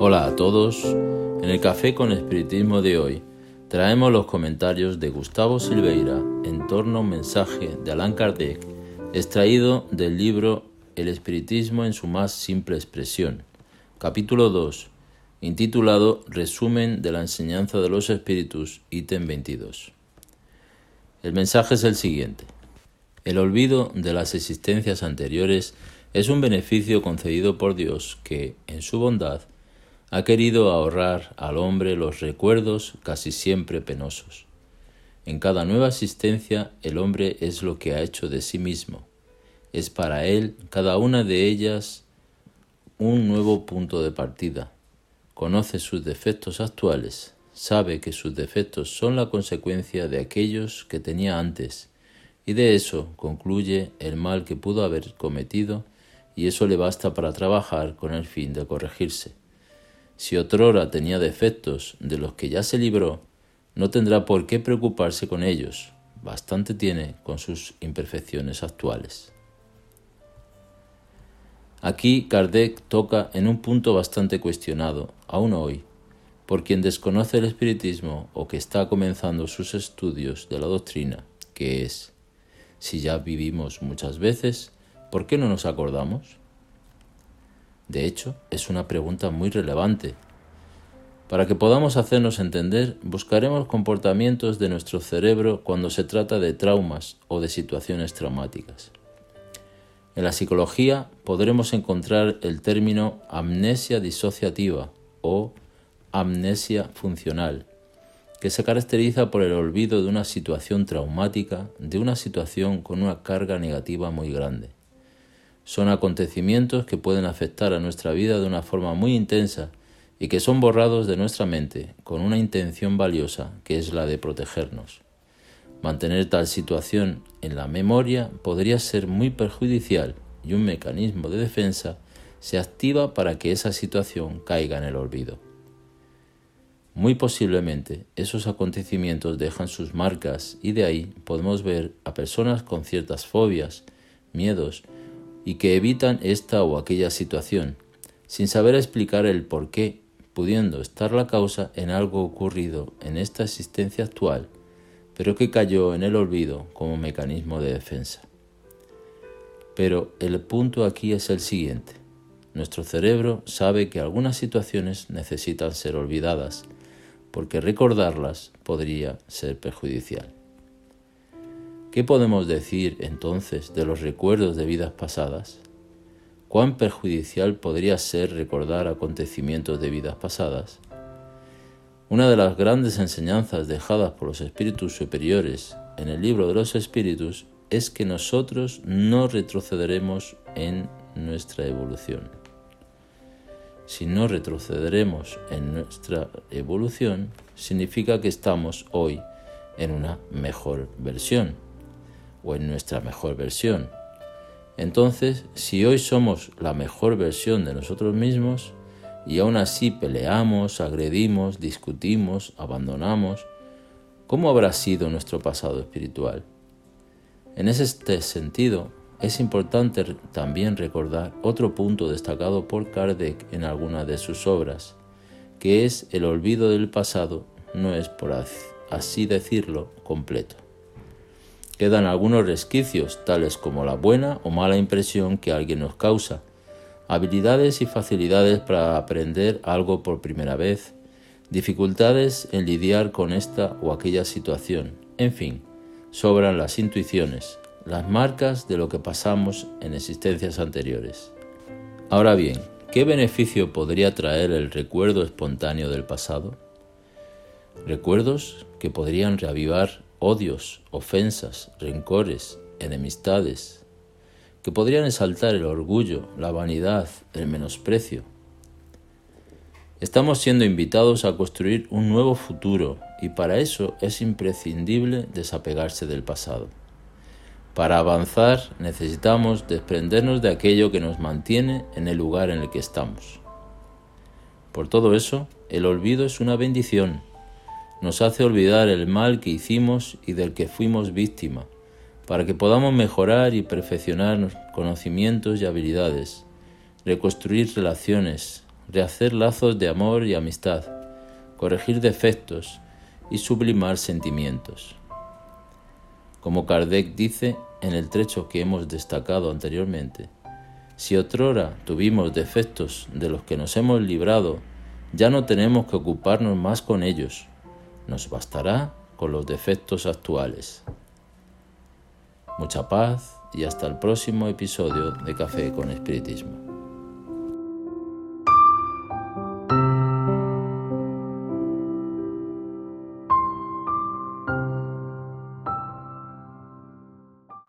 Hola a todos. En el Café con Espiritismo de hoy traemos los comentarios de Gustavo Silveira en torno a un mensaje de Allan Kardec extraído del libro El Espiritismo en su más simple expresión, capítulo 2, intitulado Resumen de la enseñanza de los espíritus, ítem 22. El mensaje es el siguiente. El olvido de las existencias anteriores es un beneficio concedido por Dios que, en su bondad, ha querido ahorrar al hombre los recuerdos casi siempre penosos. En cada nueva existencia el hombre es lo que ha hecho de sí mismo. Es para él cada una de ellas un nuevo punto de partida. Conoce sus defectos actuales, sabe que sus defectos son la consecuencia de aquellos que tenía antes, y de eso concluye el mal que pudo haber cometido, y eso le basta para trabajar con el fin de corregirse. Si otrora tenía defectos de los que ya se libró, no tendrá por qué preocuparse con ellos, bastante tiene con sus imperfecciones actuales. Aquí Kardec toca en un punto bastante cuestionado, aún hoy, por quien desconoce el espiritismo o que está comenzando sus estudios de la doctrina, que es, si ya vivimos muchas veces, ¿por qué no nos acordamos? De hecho, es una pregunta muy relevante. Para que podamos hacernos entender, buscaremos comportamientos de nuestro cerebro cuando se trata de traumas o de situaciones traumáticas. En la psicología podremos encontrar el término amnesia disociativa o amnesia funcional, que se caracteriza por el olvido de una situación traumática, de una situación con una carga negativa muy grande. Son acontecimientos que pueden afectar a nuestra vida de una forma muy intensa y que son borrados de nuestra mente con una intención valiosa que es la de protegernos. Mantener tal situación en la memoria podría ser muy perjudicial y un mecanismo de defensa se activa para que esa situación caiga en el olvido. Muy posiblemente esos acontecimientos dejan sus marcas y de ahí podemos ver a personas con ciertas fobias, miedos y que evitan esta o aquella situación, sin saber explicar el por qué, pudiendo estar la causa en algo ocurrido en esta existencia actual, pero que cayó en el olvido como mecanismo de defensa. Pero el punto aquí es el siguiente. Nuestro cerebro sabe que algunas situaciones necesitan ser olvidadas, porque recordarlas podría ser perjudicial. ¿Qué podemos decir entonces de los recuerdos de vidas pasadas? ¿Cuán perjudicial podría ser recordar acontecimientos de vidas pasadas? Una de las grandes enseñanzas dejadas por los espíritus superiores en el libro de los espíritus es que nosotros no retrocederemos en nuestra evolución. Si no retrocederemos en nuestra evolución, significa que estamos hoy en una mejor versión o en nuestra mejor versión. Entonces, si hoy somos la mejor versión de nosotros mismos y aún así peleamos, agredimos, discutimos, abandonamos, ¿cómo habrá sido nuestro pasado espiritual? En este sentido, es importante también recordar otro punto destacado por Kardec en alguna de sus obras, que es el olvido del pasado no es, por así decirlo, completo. Quedan algunos resquicios, tales como la buena o mala impresión que alguien nos causa, habilidades y facilidades para aprender algo por primera vez, dificultades en lidiar con esta o aquella situación, en fin, sobran las intuiciones, las marcas de lo que pasamos en existencias anteriores. Ahora bien, ¿qué beneficio podría traer el recuerdo espontáneo del pasado? Recuerdos que podrían reavivar odios, ofensas, rencores, enemistades, que podrían exaltar el orgullo, la vanidad, el menosprecio. Estamos siendo invitados a construir un nuevo futuro y para eso es imprescindible desapegarse del pasado. Para avanzar necesitamos desprendernos de aquello que nos mantiene en el lugar en el que estamos. Por todo eso, el olvido es una bendición nos hace olvidar el mal que hicimos y del que fuimos víctima, para que podamos mejorar y perfeccionar conocimientos y habilidades, reconstruir relaciones, rehacer lazos de amor y amistad, corregir defectos y sublimar sentimientos. Como Kardec dice en el trecho que hemos destacado anteriormente, si otrora tuvimos defectos de los que nos hemos librado, ya no tenemos que ocuparnos más con ellos, nos bastará con los defectos actuales. Mucha paz y hasta el próximo episodio de Café con Espiritismo.